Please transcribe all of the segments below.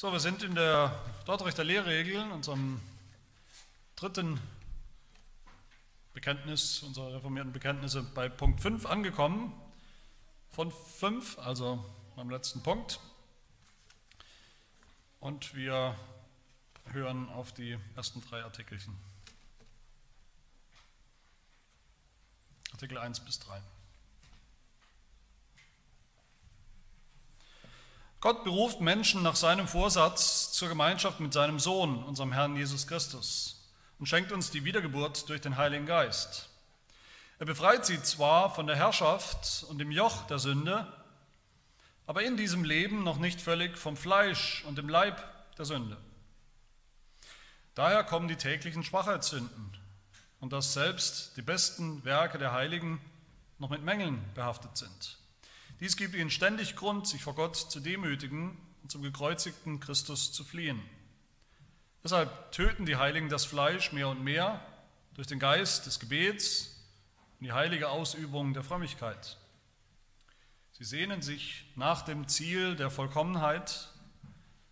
So, wir sind in der Dortrechter Lehrregel, unserem dritten Bekenntnis, unserer reformierten Bekenntnisse bei Punkt 5 angekommen. Von 5, also beim letzten Punkt. Und wir hören auf die ersten drei Artikelchen. Artikel 1 bis 3. Gott beruft Menschen nach seinem Vorsatz zur Gemeinschaft mit seinem Sohn, unserem Herrn Jesus Christus, und schenkt uns die Wiedergeburt durch den Heiligen Geist. Er befreit sie zwar von der Herrschaft und dem Joch der Sünde, aber in diesem Leben noch nicht völlig vom Fleisch und dem Leib der Sünde. Daher kommen die täglichen Schwachheitssünden und dass selbst die besten Werke der Heiligen noch mit Mängeln behaftet sind. Dies gibt ihnen ständig Grund, sich vor Gott zu demütigen und zum gekreuzigten Christus zu fliehen. Deshalb töten die Heiligen das Fleisch mehr und mehr durch den Geist des Gebets und die heilige Ausübung der Frömmigkeit. Sie sehnen sich nach dem Ziel der Vollkommenheit,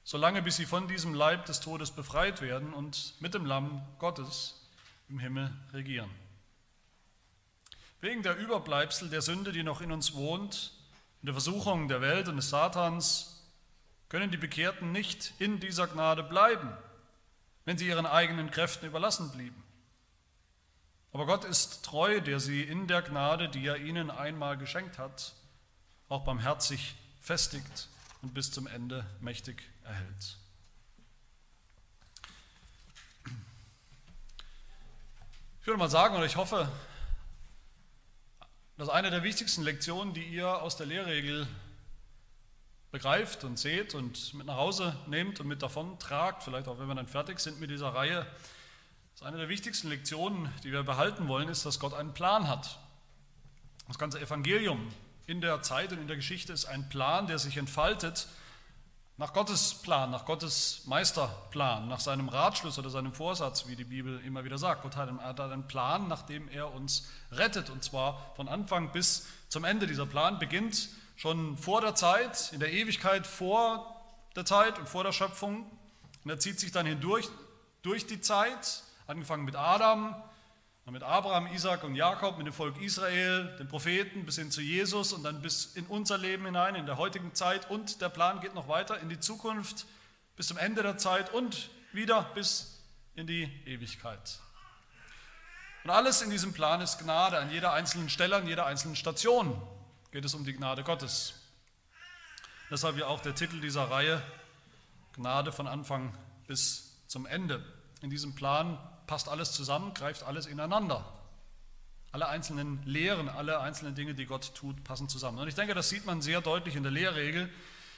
solange bis sie von diesem Leib des Todes befreit werden und mit dem Lamm Gottes im Himmel regieren. Wegen der Überbleibsel der Sünde, die noch in uns wohnt, in der Versuchung der Welt und des Satans können die Bekehrten nicht in dieser Gnade bleiben, wenn sie ihren eigenen Kräften überlassen blieben. Aber Gott ist treu, der sie in der Gnade, die er ihnen einmal geschenkt hat, auch barmherzig festigt und bis zum Ende mächtig erhält. Ich würde mal sagen, oder ich hoffe, das ist eine der wichtigsten Lektionen, die ihr aus der Lehrregel begreift und seht und mit nach Hause nehmt und mit davon tragt, vielleicht auch wenn wir dann fertig sind mit dieser Reihe. Das ist eine der wichtigsten Lektionen, die wir behalten wollen, ist, dass Gott einen Plan hat. Das ganze Evangelium in der Zeit und in der Geschichte ist ein Plan, der sich entfaltet nach Gottes Plan, nach Gottes Meisterplan, nach seinem Ratschluss oder seinem Vorsatz, wie die Bibel immer wieder sagt. Gott hat einen Plan, nach dem er uns rettet, und zwar von Anfang bis zum Ende. Dieser Plan beginnt schon vor der Zeit, in der Ewigkeit vor der Zeit und vor der Schöpfung. Und er zieht sich dann hindurch, durch die Zeit, angefangen mit Adam, mit Abraham, Isaac und Jakob, mit dem Volk Israel, den Propheten bis hin zu Jesus und dann bis in unser Leben hinein, in der heutigen Zeit. Und der Plan geht noch weiter in die Zukunft, bis zum Ende der Zeit und wieder bis in die Ewigkeit. Und alles in diesem Plan ist Gnade. An jeder einzelnen Stelle, an jeder einzelnen Station geht es um die Gnade Gottes. Deshalb ja auch der Titel dieser Reihe, Gnade von Anfang bis zum Ende. In diesem Plan passt alles zusammen, greift alles ineinander. Alle einzelnen Lehren, alle einzelnen Dinge, die Gott tut, passen zusammen. Und ich denke, das sieht man sehr deutlich in der Lehrregel.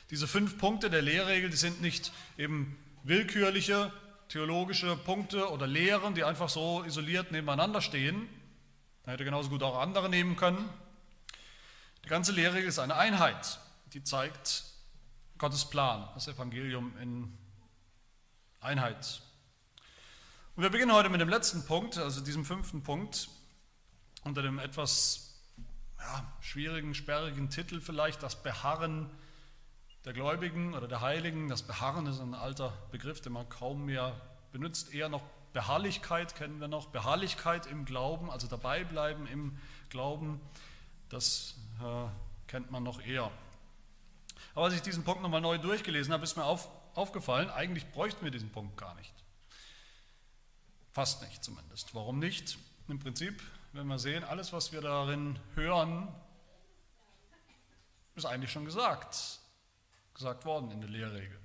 Diese fünf Punkte der Lehrregel, die sind nicht eben willkürliche theologische Punkte oder Lehren, die einfach so isoliert nebeneinander stehen. Man hätte genauso gut auch andere nehmen können. Die ganze Lehrregel ist eine Einheit, die zeigt Gottes Plan, das Evangelium in Einheit. Und wir beginnen heute mit dem letzten Punkt, also diesem fünften Punkt, unter dem etwas ja, schwierigen, sperrigen Titel vielleicht, das Beharren der Gläubigen oder der Heiligen. Das Beharren ist ein alter Begriff, den man kaum mehr benutzt, eher noch Beharrlichkeit kennen wir noch, Beharrlichkeit im Glauben, also dabei bleiben im Glauben, das äh, kennt man noch eher. Aber als ich diesen Punkt nochmal neu durchgelesen habe, ist mir auf, aufgefallen, eigentlich bräuchten wir diesen Punkt gar nicht. Fast nicht zumindest. Warum nicht? Im Prinzip, wenn wir sehen, alles, was wir darin hören, ist eigentlich schon gesagt, gesagt worden in der Lehrregel.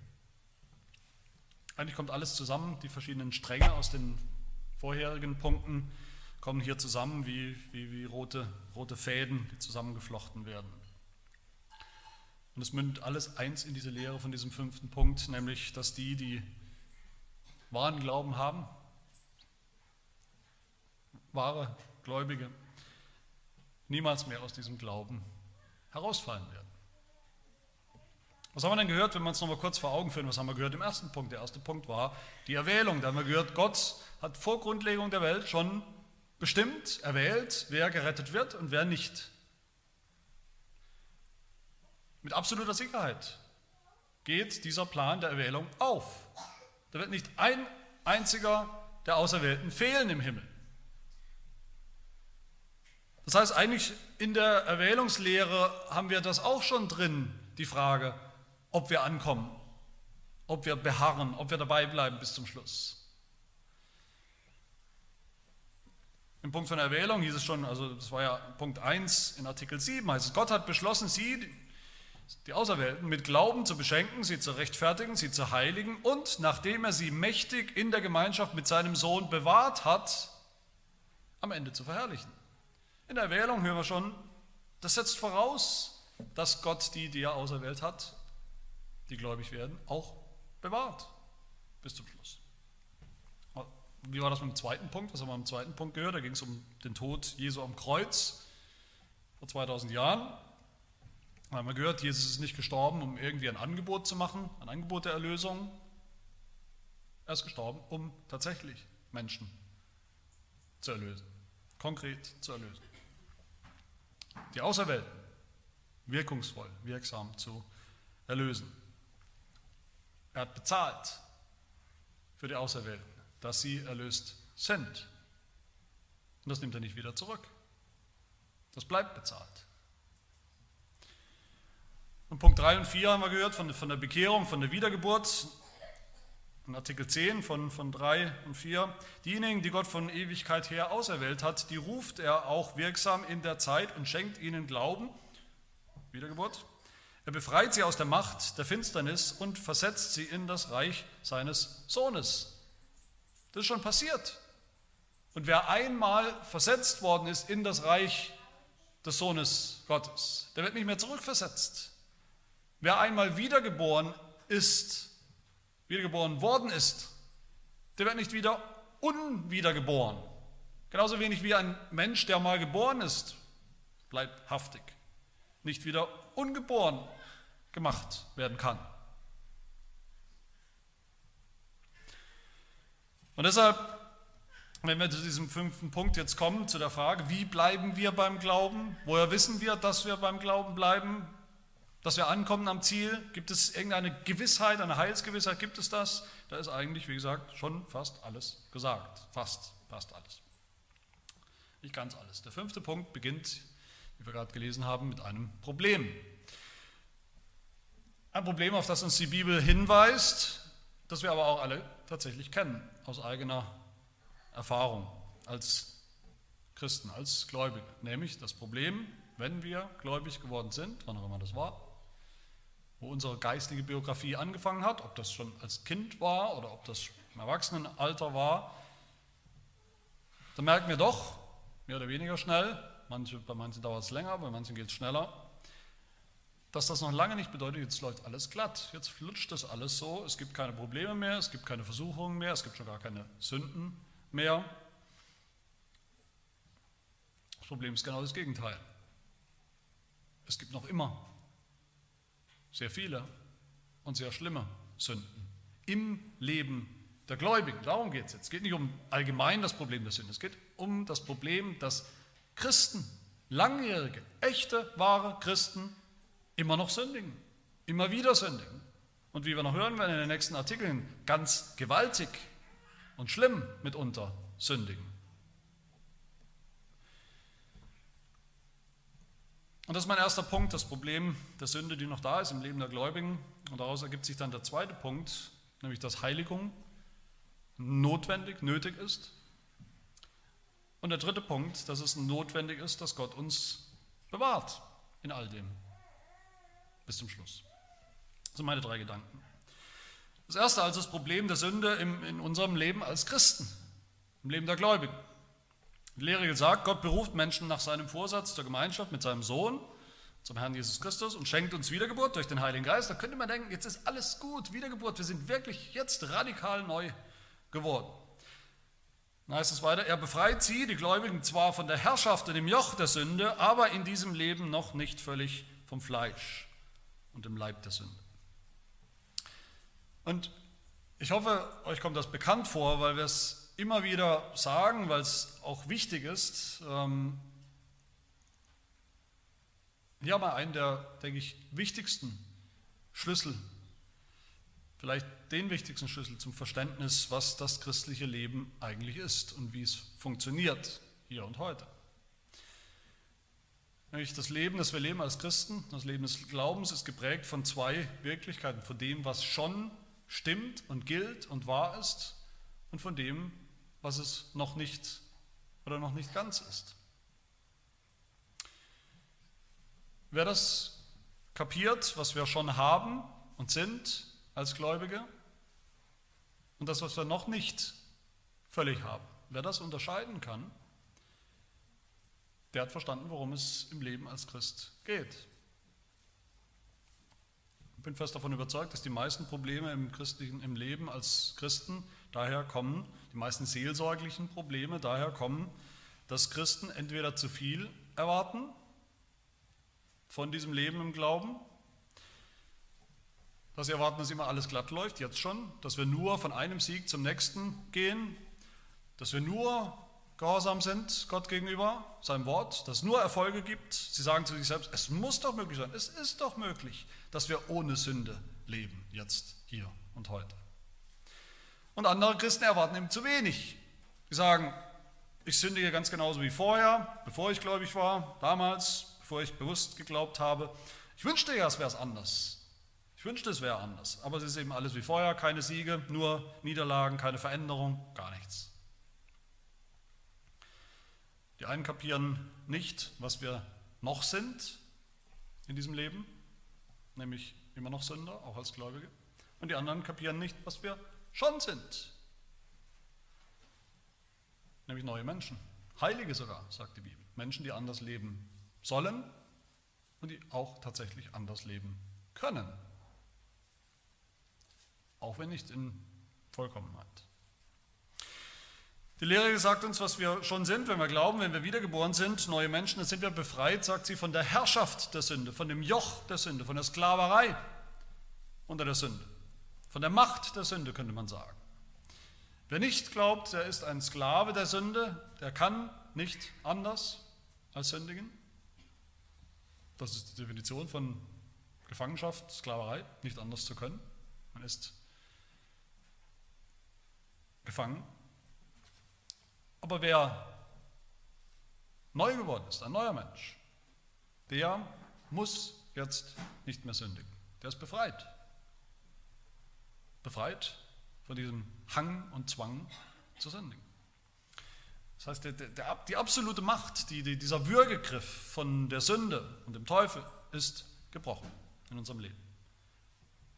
Eigentlich kommt alles zusammen, die verschiedenen Stränge aus den vorherigen Punkten kommen hier zusammen wie, wie, wie rote, rote Fäden, die zusammengeflochten werden. Und es mündet alles eins in diese Lehre von diesem fünften Punkt, nämlich, dass die, die wahren Glauben haben, wahre Gläubige niemals mehr aus diesem Glauben herausfallen werden. Was haben wir denn gehört, wenn wir uns noch mal kurz vor Augen führen? Was haben wir gehört im ersten Punkt? Der erste Punkt war die Erwählung. Da haben wir gehört, Gott hat vor Grundlegung der Welt schon bestimmt, erwählt, wer gerettet wird und wer nicht. Mit absoluter Sicherheit. geht dieser Plan der Erwählung auf. Da wird nicht ein einziger der Auserwählten fehlen im Himmel. Das heißt, eigentlich in der Erwählungslehre haben wir das auch schon drin, die Frage, ob wir ankommen, ob wir beharren, ob wir dabei bleiben bis zum Schluss. Im Punkt von Erwählung hieß es schon, also das war ja Punkt 1 in Artikel 7, heißt es, Gott hat beschlossen, sie, die Auserwählten, mit Glauben zu beschenken, sie zu rechtfertigen, sie zu heiligen und nachdem er sie mächtig in der Gemeinschaft mit seinem Sohn bewahrt hat, am Ende zu verherrlichen. In der Erwählung hören wir schon, das setzt voraus, dass Gott die, die er auserwählt hat, die gläubig werden, auch bewahrt bis zum Schluss. Wie war das mit dem zweiten Punkt? Was haben wir im zweiten Punkt gehört? Da ging es um den Tod Jesu am Kreuz vor 2000 Jahren. Da haben wir gehört, Jesus ist nicht gestorben, um irgendwie ein Angebot zu machen, ein Angebot der Erlösung. Er ist gestorben, um tatsächlich Menschen zu erlösen, konkret zu erlösen. Die Auserwählten wirkungsvoll, wirksam zu erlösen. Er hat bezahlt für die Auserwählten, dass sie erlöst sind. Und das nimmt er nicht wieder zurück. Das bleibt bezahlt. Und Punkt 3 und 4 haben wir gehört von, von der Bekehrung, von der Wiedergeburt. In Artikel 10 von, von 3 und 4. Diejenigen, die Gott von Ewigkeit her auserwählt hat, die ruft er auch wirksam in der Zeit und schenkt ihnen Glauben. Wiedergeburt. Er befreit sie aus der Macht der Finsternis und versetzt sie in das Reich seines Sohnes. Das ist schon passiert. Und wer einmal versetzt worden ist in das Reich des Sohnes Gottes, der wird nicht mehr zurückversetzt. Wer einmal wiedergeboren ist, wiedergeboren worden ist, der wird nicht wieder unwiedergeboren. Genauso wenig wie ein Mensch, der mal geboren ist, bleibt haftig. Nicht wieder ungeboren gemacht werden kann. Und deshalb, wenn wir zu diesem fünften Punkt jetzt kommen, zu der Frage, wie bleiben wir beim Glauben? Woher wissen wir, dass wir beim Glauben bleiben? Dass wir ankommen am Ziel? Gibt es irgendeine Gewissheit, eine Heilsgewissheit? Gibt es das? Da ist eigentlich, wie gesagt, schon fast alles gesagt. Fast, fast alles. Nicht ganz alles. Der fünfte Punkt beginnt, wie wir gerade gelesen haben, mit einem Problem. Ein Problem, auf das uns die Bibel hinweist, das wir aber auch alle tatsächlich kennen, aus eigener Erfahrung als Christen, als Gläubige. Nämlich das Problem, wenn wir gläubig geworden sind, wann auch immer das war, wo unsere geistige Biografie angefangen hat, ob das schon als Kind war oder ob das im Erwachsenenalter war, dann merken wir doch, mehr oder weniger schnell, manche, bei manchen dauert es länger, bei manchen geht es schneller, dass das noch lange nicht bedeutet, jetzt läuft alles glatt, jetzt flutscht das alles so, es gibt keine Probleme mehr, es gibt keine Versuchungen mehr, es gibt schon gar keine Sünden mehr. Das Problem ist genau das Gegenteil. Es gibt noch immer sehr viele und sehr schlimme Sünden im Leben der Gläubigen. Darum geht es jetzt. Es geht nicht um allgemein das Problem der Sünde, es geht um das Problem, dass Christen, langjährige, echte, wahre Christen immer noch sündigen, immer wieder sündigen. Und wie wir noch hören werden in den nächsten Artikeln, ganz gewaltig und schlimm mitunter sündigen. Und das ist mein erster Punkt, das Problem der Sünde, die noch da ist im Leben der Gläubigen. Und daraus ergibt sich dann der zweite Punkt, nämlich dass Heiligung notwendig, nötig ist. Und der dritte Punkt, dass es notwendig ist, dass Gott uns bewahrt in all dem bis zum Schluss. Das sind meine drei Gedanken. Das erste also das Problem der Sünde in unserem Leben als Christen, im Leben der Gläubigen. Die Lehre sagt, Gott beruft Menschen nach seinem Vorsatz zur Gemeinschaft mit seinem Sohn, zum Herrn Jesus Christus und schenkt uns Wiedergeburt durch den Heiligen Geist. Da könnte man denken, jetzt ist alles gut, Wiedergeburt, wir sind wirklich jetzt radikal neu geworden. Dann heißt es weiter, er befreit sie, die Gläubigen, zwar von der Herrschaft und dem Joch der Sünde, aber in diesem Leben noch nicht völlig vom Fleisch und im Leib der Sünde. Und ich hoffe, euch kommt das bekannt vor, weil wir es immer wieder sagen, weil es auch wichtig ist. Ähm, hier haben wir einen der, denke ich, wichtigsten Schlüssel vielleicht den wichtigsten Schlüssel zum Verständnis, was das christliche Leben eigentlich ist und wie es funktioniert hier und heute. Das Leben, das wir leben als Christen, das Leben des Glaubens ist geprägt von zwei Wirklichkeiten, von dem, was schon stimmt und gilt und wahr ist und von dem, was es noch nicht oder noch nicht ganz ist. Wer das kapiert, was wir schon haben und sind als Gläubige und das, was wir noch nicht völlig haben, wer das unterscheiden kann, der hat verstanden, worum es im Leben als Christ geht. Ich bin fest davon überzeugt, dass die meisten Probleme im christlichen im Leben als Christen daher kommen, die meisten seelsorglichen Probleme daher kommen, dass Christen entweder zu viel erwarten von diesem Leben im Glauben, dass sie erwarten, dass immer alles glatt läuft, jetzt schon, dass wir nur von einem Sieg zum nächsten gehen, dass wir nur gehorsam sind Gott gegenüber, seinem Wort, dass es nur Erfolge gibt. Sie sagen zu sich selbst, es muss doch möglich sein, es ist doch möglich, dass wir ohne Sünde leben, jetzt, hier und heute. Und andere Christen erwarten eben zu wenig. Sie sagen, ich sündige ganz genauso wie vorher, bevor ich gläubig war, damals, bevor ich bewusst geglaubt habe. Ich wünschte ja, es wäre anders. Ich wünschte, es wäre anders. Aber es ist eben alles wie vorher, keine Siege, nur Niederlagen, keine Veränderung, gar nichts. Die einen kapieren nicht, was wir noch sind in diesem Leben, nämlich immer noch Sünder, auch als Gläubige. Und die anderen kapieren nicht, was wir schon sind, nämlich neue Menschen. Heilige sogar, sagt die Bibel. Menschen, die anders leben sollen und die auch tatsächlich anders leben können. Auch wenn nicht in Vollkommenheit. Die Lehre sagt uns, was wir schon sind, wenn wir glauben, wenn wir wiedergeboren sind, neue Menschen, dann sind wir befreit, sagt sie, von der Herrschaft der Sünde, von dem Joch der Sünde, von der Sklaverei unter der Sünde, von der Macht der Sünde, könnte man sagen. Wer nicht glaubt, der ist ein Sklave der Sünde, der kann nicht anders als sündigen. Das ist die Definition von Gefangenschaft, Sklaverei, nicht anders zu können. Man ist gefangen aber wer neu geworden ist, ein neuer Mensch, der muss jetzt nicht mehr sündigen. Der ist befreit. Befreit von diesem Hang und Zwang zu sündigen. Das heißt, der, der, die absolute Macht, die, die, dieser Würgegriff von der Sünde und dem Teufel ist gebrochen in unserem Leben,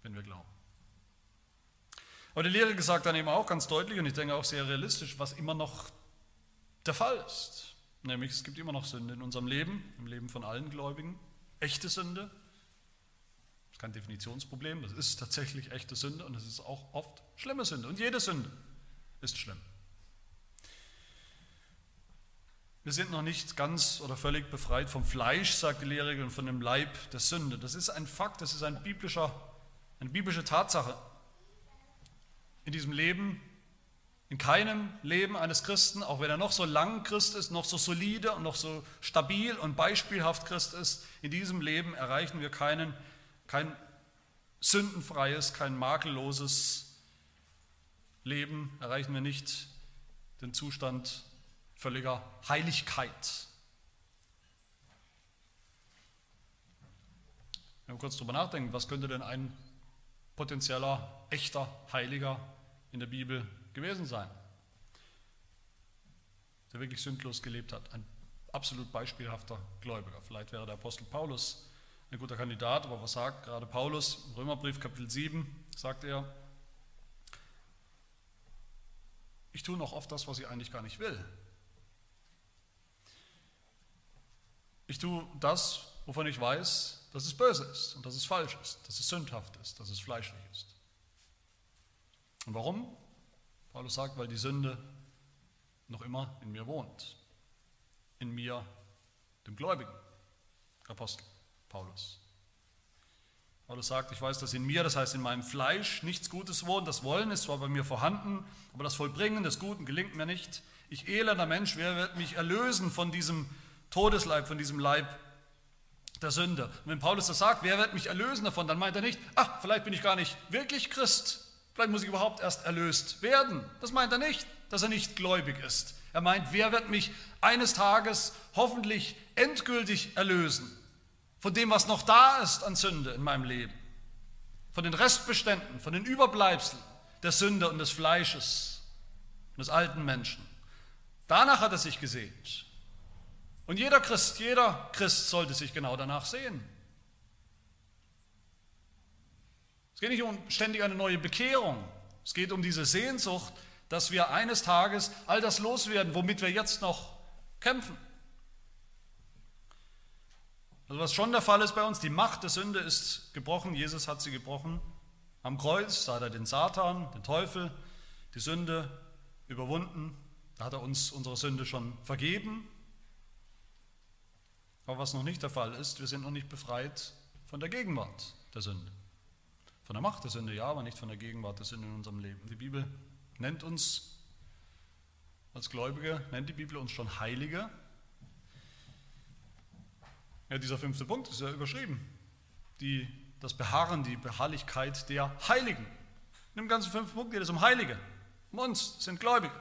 wenn wir glauben. Aber die Lehre gesagt dann eben auch ganz deutlich und ich denke auch sehr realistisch, was immer noch der Fall ist. Nämlich es gibt immer noch Sünde in unserem Leben, im Leben von allen Gläubigen. Echte Sünde. Ist kein Definitionsproblem, das ist tatsächlich echte Sünde und es ist auch oft schlimme Sünde. Und jede Sünde ist schlimm. Wir sind noch nicht ganz oder völlig befreit vom Fleisch, sagt die Lehre, und von dem Leib der Sünde. Das ist ein Fakt, das ist ein biblischer, eine biblische Tatsache. In diesem Leben in keinem Leben eines Christen, auch wenn er noch so lang Christ ist, noch so solide und noch so stabil und beispielhaft Christ ist, in diesem Leben erreichen wir keinen, kein sündenfreies, kein makelloses Leben, erreichen wir nicht den Zustand völliger Heiligkeit. Wenn wir kurz darüber nachdenken, was könnte denn ein potenzieller, echter Heiliger in der Bibel gewesen sein, der wirklich sündlos gelebt hat. Ein absolut beispielhafter Gläubiger. Vielleicht wäre der Apostel Paulus ein guter Kandidat, aber was sagt gerade Paulus im Römerbrief Kapitel 7, sagt er, ich tue noch oft das, was ich eigentlich gar nicht will. Ich tue das, wovon ich weiß, dass es böse ist und dass es falsch ist, dass es sündhaft ist, dass es fleischlich ist. Und warum? Paulus sagt, weil die Sünde noch immer in mir wohnt. In mir, dem Gläubigen, Apostel Paulus. Paulus sagt, ich weiß, dass in mir, das heißt in meinem Fleisch, nichts Gutes wohnt. Das Wollen ist zwar bei mir vorhanden, aber das Vollbringen des Guten gelingt mir nicht. Ich elender Mensch, wer wird mich erlösen von diesem Todesleib, von diesem Leib der Sünde. Und wenn Paulus das sagt, wer wird mich erlösen davon, dann meint er nicht, ach, vielleicht bin ich gar nicht wirklich Christ, vielleicht muss ich überhaupt erst erlöst werden. Das meint er nicht, dass er nicht gläubig ist. Er meint, wer wird mich eines Tages hoffentlich endgültig erlösen von dem, was noch da ist an Sünde in meinem Leben, von den Restbeständen, von den Überbleibseln der Sünde und des Fleisches, des alten Menschen. Danach hat er sich gesehnt. Und jeder Christ, jeder Christ sollte sich genau danach sehen. Es geht nicht um ständig eine neue Bekehrung. Es geht um diese Sehnsucht, dass wir eines Tages all das loswerden, womit wir jetzt noch kämpfen. Also was schon der Fall ist bei uns, die Macht der Sünde ist gebrochen. Jesus hat sie gebrochen. Am Kreuz da hat er den Satan, den Teufel, die Sünde überwunden. Da hat er uns unsere Sünde schon vergeben. Aber was noch nicht der Fall ist, wir sind noch nicht befreit von der Gegenwart der Sünde. Von der Macht der Sünde ja, aber nicht von der Gegenwart der Sünde in unserem Leben. Die Bibel nennt uns als Gläubige, nennt die Bibel uns schon Heilige. Ja, dieser fünfte Punkt ist ja überschrieben. Die, das Beharren, die Beharrlichkeit der Heiligen. In dem ganzen fünften Punkt geht es um Heilige. Um uns, sind Gläubige.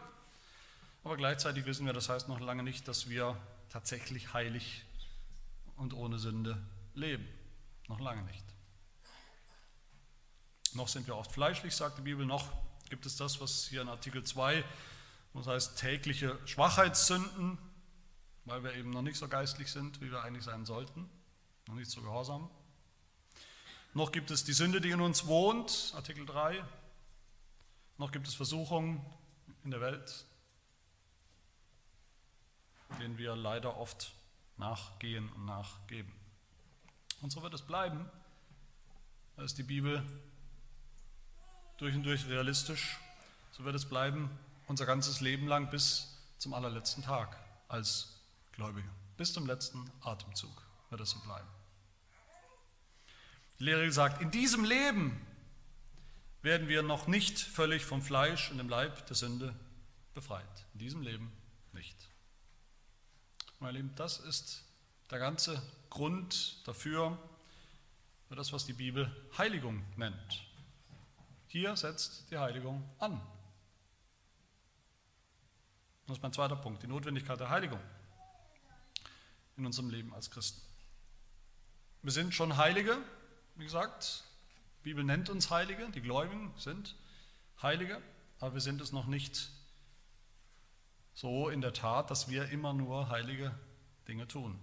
Aber gleichzeitig wissen wir, das heißt noch lange nicht, dass wir tatsächlich heilig und ohne Sünde leben. Noch lange nicht. Noch sind wir oft fleischlich, sagt die Bibel, noch gibt es das, was hier in Artikel 2, was heißt tägliche Schwachheitssünden, weil wir eben noch nicht so geistlich sind, wie wir eigentlich sein sollten, noch nicht so gehorsam. Noch gibt es die Sünde, die in uns wohnt, Artikel 3. Noch gibt es Versuchungen in der Welt, denen wir leider oft nachgehen und nachgeben. Und so wird es bleiben. Da ist die Bibel durch und durch realistisch. So wird es bleiben unser ganzes Leben lang bis zum allerletzten Tag als Gläubige. Bis zum letzten Atemzug wird es so bleiben. Die Lehre sagt, in diesem Leben werden wir noch nicht völlig vom Fleisch und dem Leib der Sünde befreit. In diesem Leben nicht. Meine Lieben, das ist der ganze Grund dafür, für das, was die Bibel Heiligung nennt. Hier setzt die Heiligung an. Das ist mein zweiter Punkt, die Notwendigkeit der Heiligung in unserem Leben als Christen. Wir sind schon Heilige, wie gesagt. Die Bibel nennt uns Heilige, die Gläubigen sind Heilige, aber wir sind es noch nicht so in der Tat, dass wir immer nur heilige Dinge tun.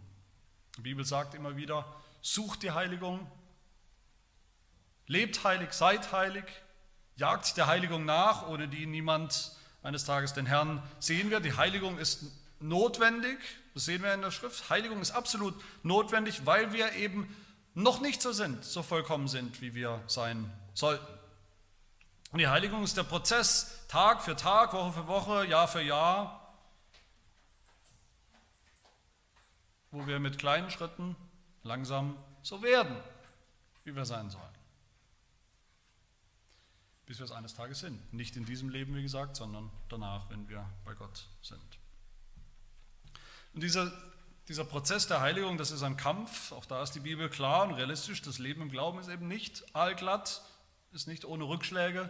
Die Bibel sagt immer wieder, sucht die Heiligung, lebt heilig, seid heilig, jagt der Heiligung nach, ohne die niemand eines Tages den Herrn sehen wird. Die Heiligung ist notwendig, das sehen wir in der Schrift. Heiligung ist absolut notwendig, weil wir eben noch nicht so sind, so vollkommen sind, wie wir sein sollten. Und die Heiligung ist der Prozess, Tag für Tag, Woche für Woche, Jahr für Jahr, wo wir mit kleinen Schritten langsam so werden, wie wir sein sollen. Bis wir es eines Tages sind. Nicht in diesem Leben, wie gesagt, sondern danach, wenn wir bei Gott sind. Und dieser, dieser Prozess der Heiligung, das ist ein Kampf. Auch da ist die Bibel klar und realistisch. Das Leben im Glauben ist eben nicht allglatt, ist nicht ohne Rückschläge.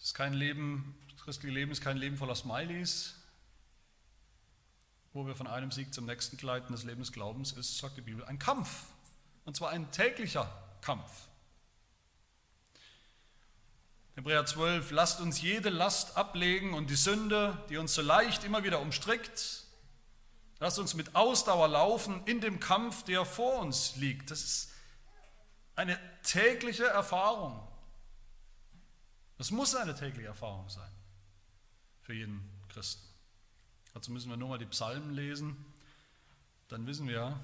Ist kein Leben, das christliche Leben ist kein Leben voller Smileys, wo wir von einem Sieg zum nächsten gleiten, das Leben des Glaubens ist, sagt die Bibel, ein Kampf. Und zwar ein täglicher Kampf. Hebräer 12, lasst uns jede Last ablegen und die Sünde, die uns so leicht immer wieder umstrickt, lasst uns mit Ausdauer laufen in dem Kampf, der vor uns liegt. Das ist eine tägliche Erfahrung. Das muss eine tägliche Erfahrung sein für jeden Christen. Dazu müssen wir nur mal die Psalmen lesen. Dann wissen wir,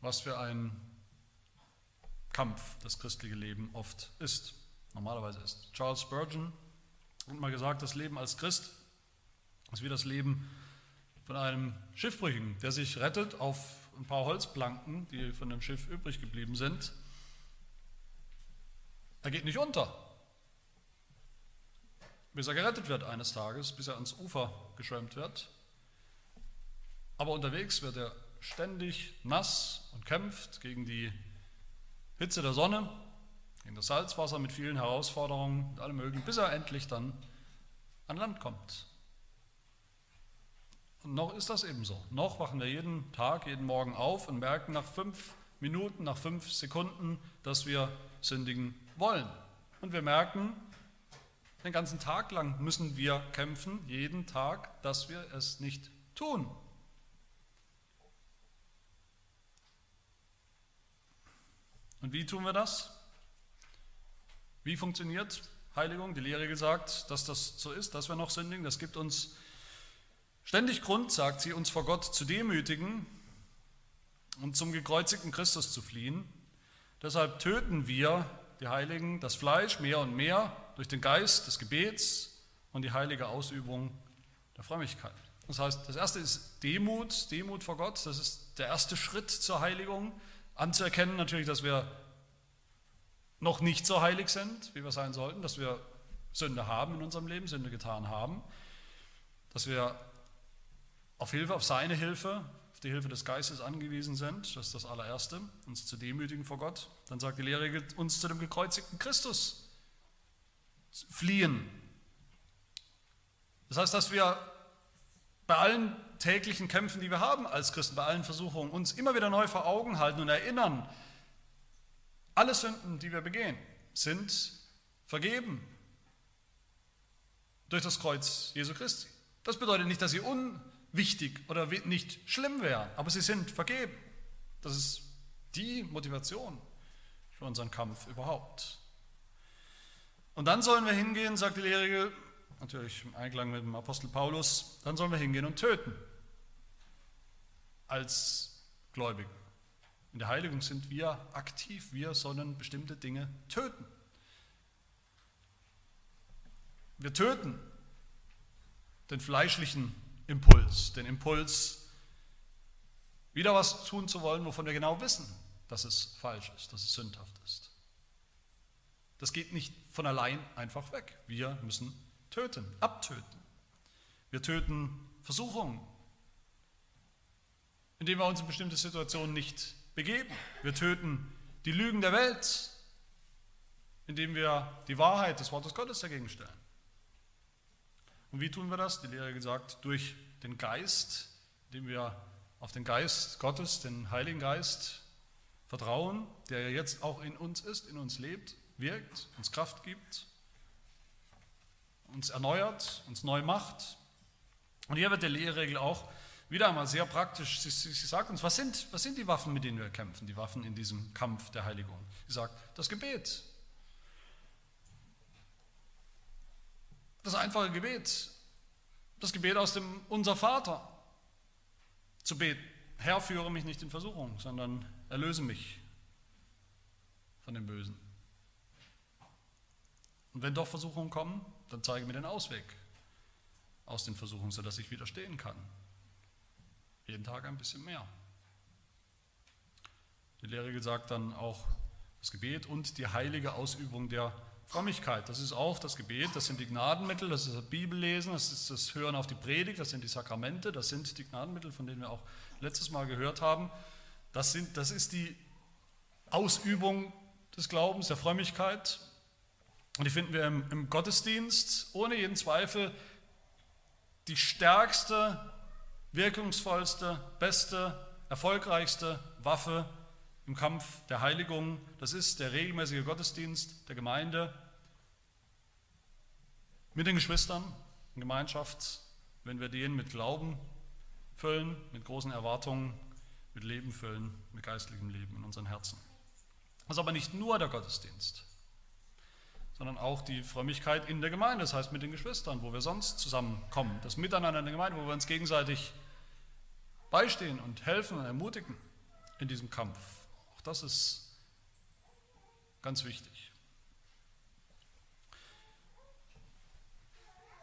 was für ein Kampf das christliche Leben oft ist, normalerweise ist. Charles Spurgeon hat mal gesagt, das Leben als Christ ist wie das Leben von einem Schiffbrüchigen, der sich rettet auf ein paar Holzplanken, die von dem Schiff übrig geblieben sind. Er geht nicht unter bis er gerettet wird eines Tages, bis er ans Ufer geschwemmt wird. Aber unterwegs wird er ständig nass und kämpft gegen die Hitze der Sonne, gegen das Salzwasser mit vielen Herausforderungen und allem möglichen, bis er endlich dann an Land kommt. Und noch ist das eben so. Noch wachen wir jeden Tag, jeden Morgen auf und merken nach fünf Minuten, nach fünf Sekunden, dass wir sündigen wollen. Und wir merken, den ganzen Tag lang müssen wir kämpfen, jeden Tag, dass wir es nicht tun. Und wie tun wir das? Wie funktioniert Heiligung? Die Lehre gesagt, dass das so ist, dass wir noch sündigen. Das gibt uns ständig Grund, sagt sie, uns vor Gott zu demütigen und zum gekreuzigten Christus zu fliehen. Deshalb töten wir, die Heiligen, das Fleisch mehr und mehr durch den Geist des Gebets und die heilige Ausübung der Frömmigkeit. Das heißt, das erste ist Demut, Demut vor Gott. Das ist der erste Schritt zur Heiligung anzuerkennen natürlich, dass wir noch nicht so heilig sind, wie wir sein sollten, dass wir Sünde haben in unserem Leben, Sünde getan haben, dass wir auf Hilfe, auf seine Hilfe, auf die Hilfe des Geistes angewiesen sind. Das ist das allererste, uns zu demütigen vor Gott. Dann sagt die Lehre, uns zu dem gekreuzigten Christus fliehen. Das heißt, dass wir bei allen täglichen Kämpfen, die wir haben als Christen, bei allen Versuchungen, uns immer wieder neu vor Augen halten und erinnern, alle Sünden, die wir begehen, sind vergeben durch das Kreuz Jesu Christi. Das bedeutet nicht, dass sie unwichtig oder nicht schlimm wären, aber sie sind vergeben. Das ist die Motivation für unseren Kampf überhaupt. Und dann sollen wir hingehen, sagt die Lehre, natürlich im Einklang mit dem Apostel Paulus, dann sollen wir hingehen und töten als Gläubige. In der Heiligung sind wir aktiv, wir sollen bestimmte Dinge töten. Wir töten den fleischlichen Impuls, den Impuls, wieder was tun zu wollen, wovon wir genau wissen, dass es falsch ist, dass es sündhaft ist. Das geht nicht von allein einfach weg. Wir müssen töten, abtöten. Wir töten Versuchungen, indem wir uns in bestimmte Situationen nicht begeben. Wir töten die Lügen der Welt, indem wir die Wahrheit des Wortes Gottes dagegen stellen. Und wie tun wir das? Die Lehre gesagt, durch den Geist, indem wir auf den Geist Gottes, den Heiligen Geist, vertrauen, der jetzt auch in uns ist, in uns lebt, wirkt, uns Kraft gibt, uns erneuert, uns neu macht. Und hier wird die Lehrregel auch wieder einmal sehr praktisch. Sie, sie, sie, sagt uns, was sind, was sind die Waffen, mit denen wir kämpfen, die Waffen in diesem Kampf der Heiligung? Sie sagt, das Gebet. Das einfache Gebet. Das Gebet aus dem Unser Vater. Zu beten. Herr, führe mich nicht in Versuchung, sondern erlöse mich von dem Bösen. Und wenn doch Versuchungen kommen, dann zeige mir den Ausweg aus den Versuchungen, sodass ich widerstehen kann. Jeden Tag ein bisschen mehr. Die Lehre sagt dann auch das Gebet und die heilige Ausübung der Frömmigkeit. Das ist auch das Gebet, das sind die Gnadenmittel, das ist das Bibellesen, das ist das Hören auf die Predigt, das sind die Sakramente, das sind die Gnadenmittel, von denen wir auch letztes Mal gehört haben. Das, sind, das ist die Ausübung des Glaubens, der Frömmigkeit. Und die finden wir im, im Gottesdienst ohne jeden Zweifel die stärkste wirkungsvollste, beste, erfolgreichste Waffe im Kampf der Heiligung. Das ist der regelmäßige Gottesdienst der Gemeinde mit den Geschwistern in Gemeinschaft, wenn wir den mit Glauben füllen, mit großen Erwartungen, mit Leben füllen, mit geistlichem Leben in unseren Herzen. Das ist aber nicht nur der Gottesdienst sondern auch die Frömmigkeit in der Gemeinde, das heißt mit den Geschwistern, wo wir sonst zusammenkommen. Das Miteinander in der Gemeinde, wo wir uns gegenseitig beistehen und helfen und ermutigen in diesem Kampf. Auch das ist ganz wichtig.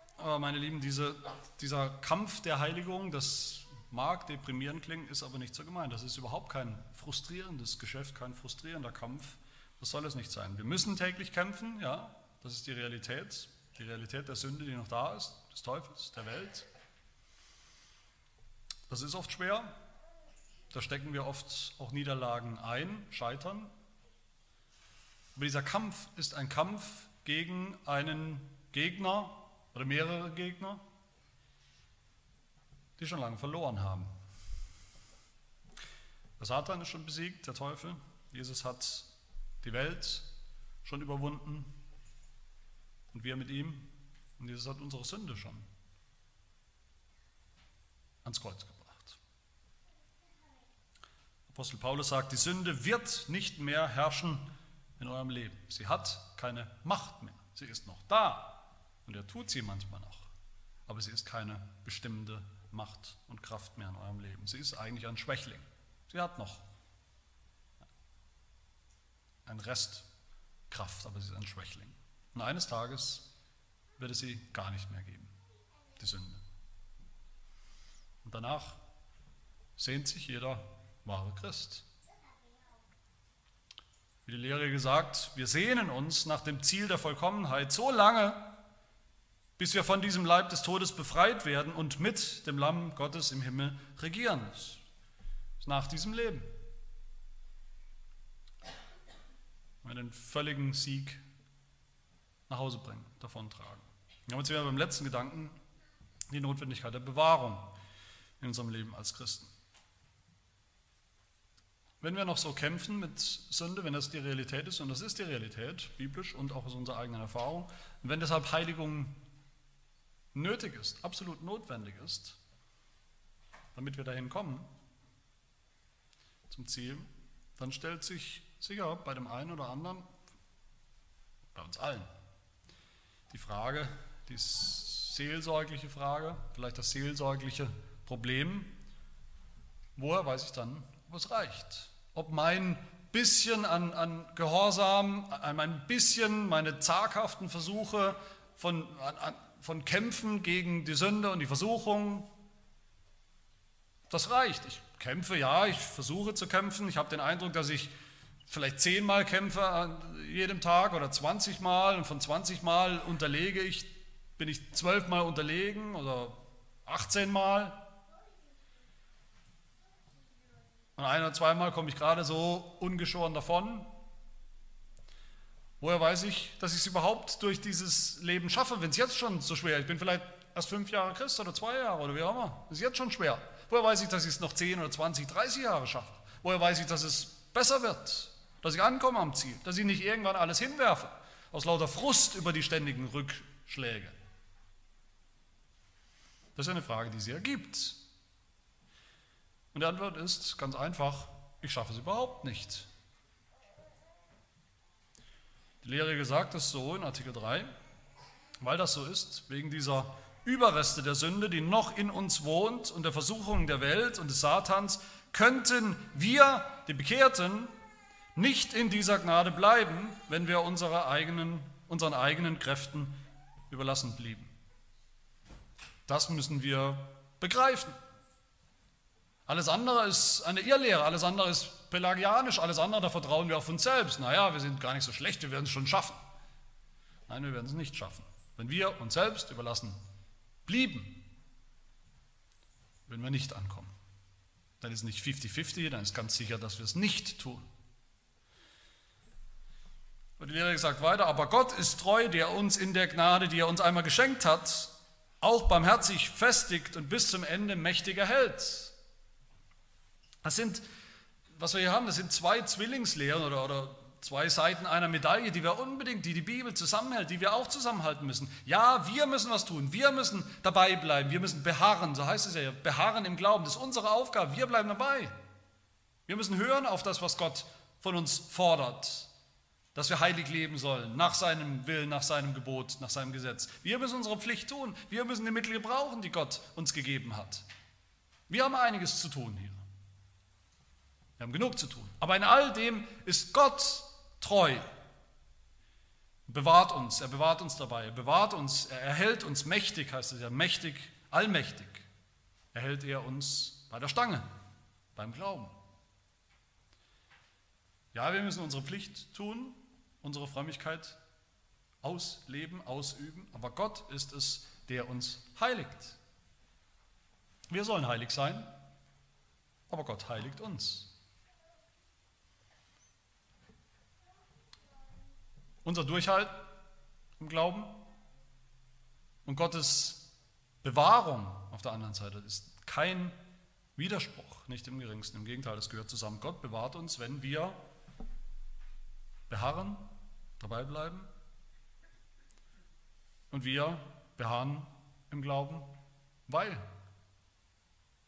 Aber meine Lieben, diese, dieser Kampf der Heiligung, das mag deprimierend klingen, ist aber nicht so gemeint. Das ist überhaupt kein frustrierendes Geschäft, kein frustrierender Kampf, das soll es nicht sein. Wir müssen täglich kämpfen, ja, das ist die Realität, die Realität der Sünde, die noch da ist, des Teufels, der Welt. Das ist oft schwer, da stecken wir oft auch Niederlagen ein, scheitern. Aber dieser Kampf ist ein Kampf gegen einen Gegner oder mehrere Gegner, die schon lange verloren haben. Der Satan ist schon besiegt, der Teufel. Jesus hat die Welt schon überwunden und wir mit ihm. Und Jesus hat unsere Sünde schon ans Kreuz gebracht. Apostel Paulus sagt, die Sünde wird nicht mehr herrschen in eurem Leben. Sie hat keine Macht mehr. Sie ist noch da und er tut sie manchmal noch. Aber sie ist keine bestimmende Macht und Kraft mehr in eurem Leben. Sie ist eigentlich ein Schwächling. Sie hat noch ein Restkraft, aber sie ist ein Schwächling. Und eines Tages wird es sie gar nicht mehr geben, die Sünde. Und danach sehnt sich jeder wahre Christ. Wie die Lehre gesagt, wir sehnen uns nach dem Ziel der Vollkommenheit so lange, bis wir von diesem Leib des Todes befreit werden und mit dem Lamm Gottes im Himmel regieren. Nach diesem Leben. Einen völligen Sieg nach Hause bringen, davontragen. Jetzt sind wir beim letzten Gedanken, die Notwendigkeit der Bewahrung in unserem Leben als Christen. Wenn wir noch so kämpfen mit Sünde, wenn das die Realität ist, und das ist die Realität, biblisch und auch aus unserer eigenen Erfahrung, und wenn deshalb Heiligung nötig ist, absolut notwendig ist, damit wir dahin kommen, zum Ziel, dann stellt sich sicher bei dem einen oder anderen, bei uns allen, die Frage, die seelsorgliche Frage, vielleicht das seelsorgliche Problem, woher weiß ich dann, ob es reicht? Ob mein bisschen an, an Gehorsam, an mein bisschen, meine zaghaften Versuche von, an, von Kämpfen gegen die Sünde und die Versuchung, das reicht. Ich kämpfe, ja, ich versuche zu kämpfen. Ich habe den Eindruck, dass ich vielleicht zehnmal kämpfe an jedem Tag oder 20 Mal und von 20 Mal unterlege ich, bin ich zwölfmal unterlegen oder 18 Mal. Und ein oder zweimal komme ich gerade so ungeschoren davon. Woher weiß ich, dass ich es überhaupt durch dieses Leben schaffe, wenn es jetzt schon so schwer ist? Ich bin vielleicht erst fünf Jahre Christ oder zwei Jahre oder wie auch immer. Das ist jetzt schon schwer. Woher weiß ich, dass ich es noch zehn oder 20, 30 Jahre schaffe? Woher weiß ich, dass es besser wird? Dass ich ankomme am Ziel? Dass ich nicht irgendwann alles hinwerfe? Aus lauter Frust über die ständigen Rückschläge? Das ist eine Frage, die sie ergibt. Und die Antwort ist ganz einfach, ich schaffe es überhaupt nicht. Die Lehre sagt es so in Artikel 3, weil das so ist, wegen dieser Überreste der Sünde, die noch in uns wohnt und der Versuchung der Welt und des Satans, könnten wir, die Bekehrten, nicht in dieser Gnade bleiben, wenn wir unsere eigenen, unseren eigenen Kräften überlassen blieben. Das müssen wir begreifen. Alles andere ist eine Irrlehre, alles andere ist pelagianisch, alles andere, da vertrauen wir auf uns selbst. Naja, wir sind gar nicht so schlecht, wir werden es schon schaffen. Nein, wir werden es nicht schaffen. Wenn wir uns selbst überlassen blieben, würden wir nicht ankommen. Dann ist es nicht 50-50, dann ist ganz sicher, dass wir es nicht tun. Und die Lehre sagt weiter, aber Gott ist treu, der uns in der Gnade, die er uns einmal geschenkt hat, auch barmherzig festigt und bis zum Ende mächtig erhält. Das sind, was wir hier haben, das sind zwei Zwillingslehren oder, oder zwei Seiten einer Medaille, die wir unbedingt, die die Bibel zusammenhält, die wir auch zusammenhalten müssen. Ja, wir müssen was tun, wir müssen dabei bleiben, wir müssen beharren, so heißt es ja, beharren im Glauben, das ist unsere Aufgabe, wir bleiben dabei. Wir müssen hören auf das, was Gott von uns fordert, dass wir heilig leben sollen, nach seinem Willen, nach seinem Gebot, nach seinem Gesetz. Wir müssen unsere Pflicht tun, wir müssen die Mittel gebrauchen, die Gott uns gegeben hat. Wir haben einiges zu tun hier. Wir haben genug zu tun. Aber in all dem ist Gott treu. Bewahrt uns, er bewahrt uns dabei, er bewahrt uns, er erhält uns mächtig, heißt es ja, mächtig, allmächtig, erhält er uns bei der Stange, beim Glauben. Ja, wir müssen unsere Pflicht tun, unsere Frömmigkeit ausleben, ausüben, aber Gott ist es, der uns heiligt. Wir sollen heilig sein, aber Gott heiligt uns. Unser Durchhalt im Glauben und Gottes Bewahrung auf der anderen Seite ist kein Widerspruch, nicht im geringsten. Im Gegenteil, es gehört zusammen. Gott bewahrt uns, wenn wir beharren, dabei bleiben und wir beharren im Glauben, weil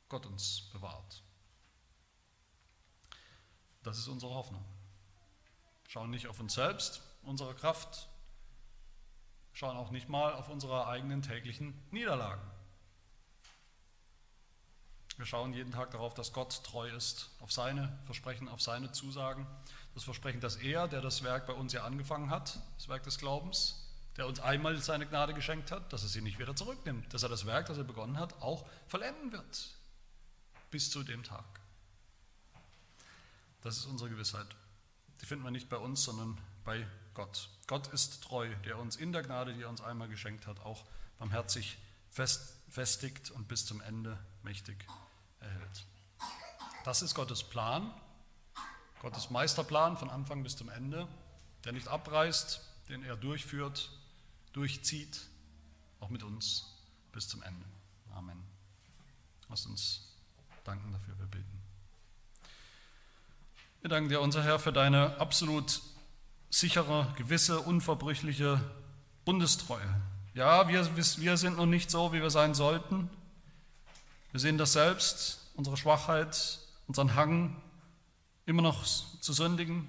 Gott uns bewahrt. Das ist unsere Hoffnung. Schauen nicht auf uns selbst, unsere Kraft, schauen auch nicht mal auf unsere eigenen täglichen Niederlagen. Wir schauen jeden Tag darauf, dass Gott treu ist, auf seine Versprechen, auf seine Zusagen. Das Versprechen, dass er, der das Werk bei uns ja angefangen hat, das Werk des Glaubens, der uns einmal seine Gnade geschenkt hat, dass er sie nicht wieder zurücknimmt, dass er das Werk, das er begonnen hat, auch vollenden wird. Bis zu dem Tag. Das ist unsere Gewissheit. Die finden wir nicht bei uns, sondern bei Gott. Gott ist treu, der uns in der Gnade, die er uns einmal geschenkt hat, auch barmherzig fest, festigt und bis zum Ende mächtig erhält. Das ist Gottes Plan, Gottes Meisterplan von Anfang bis zum Ende, der nicht abreißt, den er durchführt, durchzieht, auch mit uns bis zum Ende. Amen. Lasst uns danken dafür, wir beten. Wir danken dir, unser Herr, für deine absolut sichere, gewisse, unverbrüchliche Bundestreue. Ja, wir, wir sind noch nicht so, wie wir sein sollten. Wir sehen das selbst, unsere Schwachheit, unseren Hang, immer noch zu sündigen.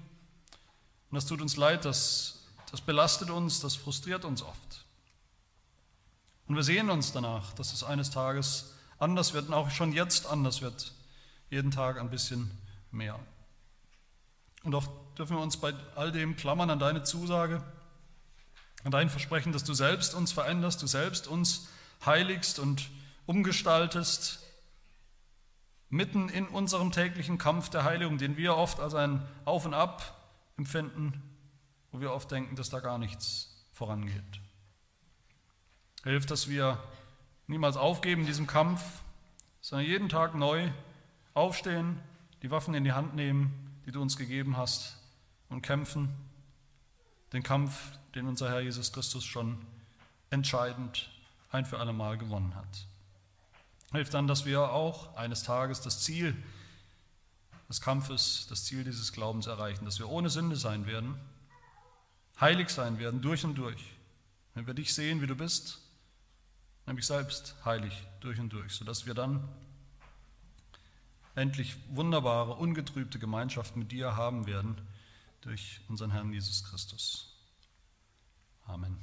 Und das tut uns leid, das, das belastet uns, das frustriert uns oft. Und wir sehen uns danach, dass es eines Tages anders wird und auch schon jetzt anders wird. Jeden Tag ein bisschen mehr. Und doch dürfen wir uns bei all dem klammern an deine Zusage, an dein Versprechen, dass du selbst uns veränderst, du selbst uns heiligst und umgestaltest, mitten in unserem täglichen Kampf der Heiligung, den wir oft als ein Auf und Ab empfinden, wo wir oft denken, dass da gar nichts vorangeht. Hilf, dass wir niemals aufgeben in diesem Kampf, sondern jeden Tag neu aufstehen, die Waffen in die Hand nehmen die du uns gegeben hast, und kämpfen den Kampf, den unser Herr Jesus Christus schon entscheidend ein für alle Mal gewonnen hat. Hilf dann, dass wir auch eines Tages das Ziel des Kampfes, das Ziel dieses Glaubens erreichen, dass wir ohne Sünde sein werden, heilig sein werden, durch und durch. Wenn wir dich sehen, wie du bist, nämlich selbst heilig durch und durch, sodass wir dann endlich wunderbare, ungetrübte Gemeinschaft mit dir haben werden durch unseren Herrn Jesus Christus. Amen.